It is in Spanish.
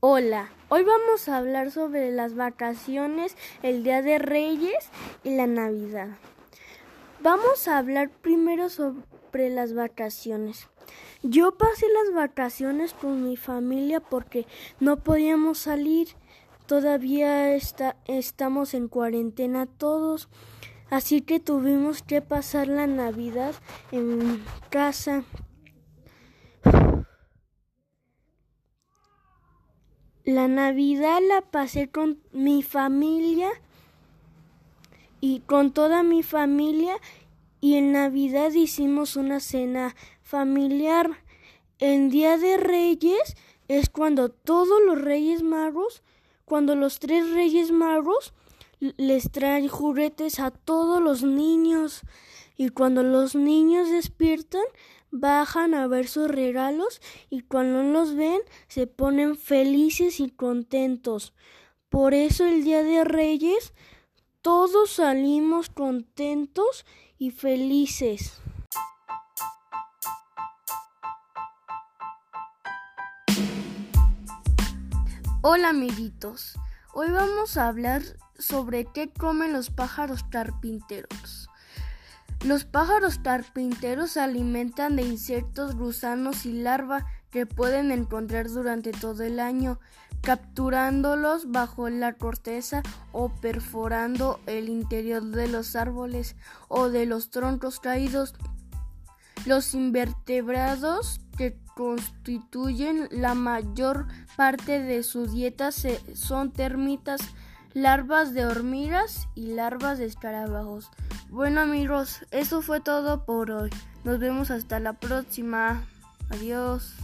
Hola, hoy vamos a hablar sobre las vacaciones, el Día de Reyes y la Navidad. Vamos a hablar primero sobre las vacaciones. Yo pasé las vacaciones con mi familia porque no podíamos salir. Todavía está, estamos en cuarentena todos. Así que tuvimos que pasar la Navidad en casa. La Navidad la pasé con mi familia y con toda mi familia y en Navidad hicimos una cena familiar. En Día de Reyes es cuando todos los Reyes Magos, cuando los tres Reyes Magos les traen juguetes a todos los niños y cuando los niños despiertan bajan a ver sus regalos y cuando los ven se ponen felices y contentos. Por eso el Día de Reyes todos salimos contentos y felices. Hola amiguitos, hoy vamos a hablar sobre qué comen los pájaros carpinteros. Los pájaros carpinteros se alimentan de insectos, gusanos y larva que pueden encontrar durante todo el año, capturándolos bajo la corteza o perforando el interior de los árboles o de los troncos caídos. Los invertebrados que constituyen la mayor parte de su dieta son termitas, larvas de hormigas y larvas de escarabajos. Bueno amigos, eso fue todo por hoy. Nos vemos hasta la próxima. Adiós.